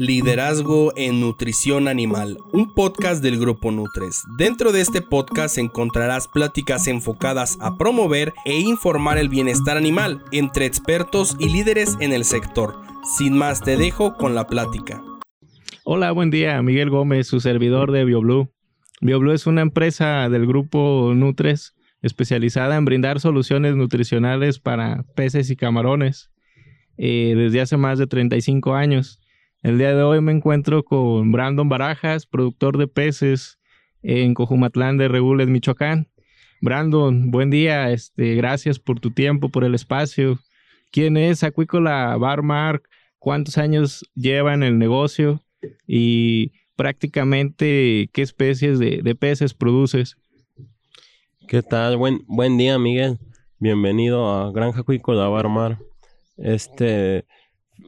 Liderazgo en Nutrición Animal, un podcast del Grupo Nutres. Dentro de este podcast encontrarás pláticas enfocadas a promover e informar el bienestar animal entre expertos y líderes en el sector. Sin más, te dejo con la plática. Hola, buen día. Miguel Gómez, su servidor de BioBlue. BioBlue es una empresa del Grupo Nutres especializada en brindar soluciones nutricionales para peces y camarones eh, desde hace más de 35 años. El día de hoy me encuentro con Brandon Barajas, productor de peces en Cojumatlán de Regules, Michoacán. Brandon, buen día, este, gracias por tu tiempo, por el espacio. ¿Quién es Acuícola Barmark? ¿Cuántos años lleva en el negocio? Y prácticamente, ¿qué especies de, de peces produces? ¿Qué tal? Buen, buen día, Miguel. Bienvenido a Granja Acuícola Barmar. Este,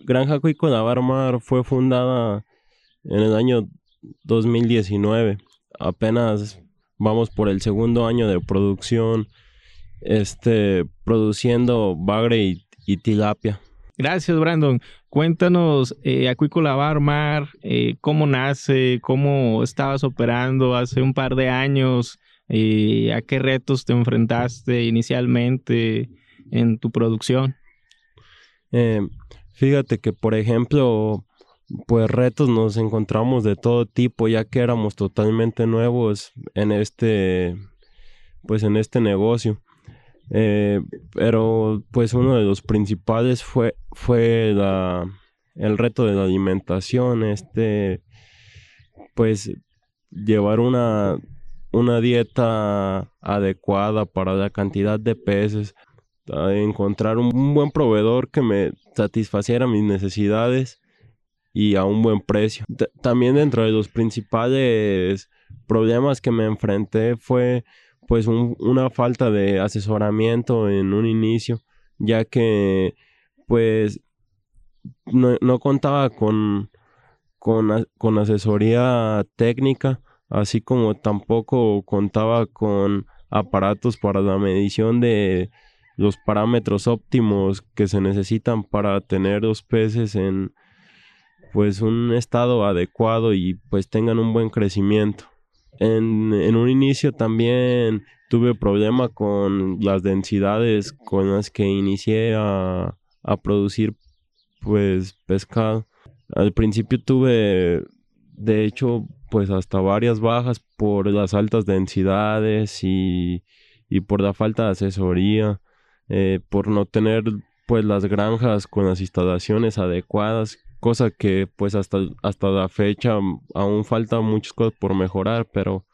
Granja Acuícola Barmar fue fundada en el año 2019. Apenas vamos por el segundo año de producción, este, produciendo bagre y, tilapia. Gracias, Brandon. Cuéntanos, eh, Acuícola Barmar, eh, cómo nace, cómo estabas operando hace un par de años, eh, a qué retos te enfrentaste inicialmente en tu producción. Fíjate que, por ejemplo, pues retos nos encontramos de todo tipo, ya que éramos totalmente nuevos en este, pues en este negocio. Eh, pero pues uno de los principales fue, fue la, el reto de la alimentación, este, pues llevar una, una dieta adecuada para la cantidad de peces, encontrar un buen proveedor que me satisfaciera mis necesidades y a un buen precio. también dentro de los principales problemas que me enfrenté fue pues una falta de asesoramiento en un inicio, ya que pues no, contaba con, con, con asesoría técnica, así como tampoco contaba con aparatos para la medición de los parámetros óptimos que se necesitan para tener los peces en pues un estado adecuado y pues tengan un buen crecimiento. En, un inicio también tuve problema con las densidades con las que inicié a, a producir pues pescado. Al principio tuve de hecho pues hasta varias bajas por las altas densidades y, y por la falta de asesoría. Eh, por no tener pues las granjas con las instalaciones adecuadas, cosa que pues hasta, hasta la fecha aún falta muchas cosas por mejorar, pero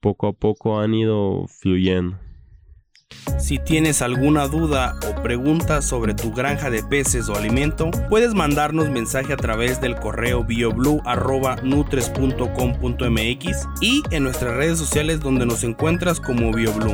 poco a poco han ido fluyendo. Si tienes alguna duda o pregunta sobre tu granja de peces o alimento, puedes mandarnos mensaje a través del correo bioblue.nutres.com.mx y en nuestras redes sociales donde nos encuentras como BioBlue.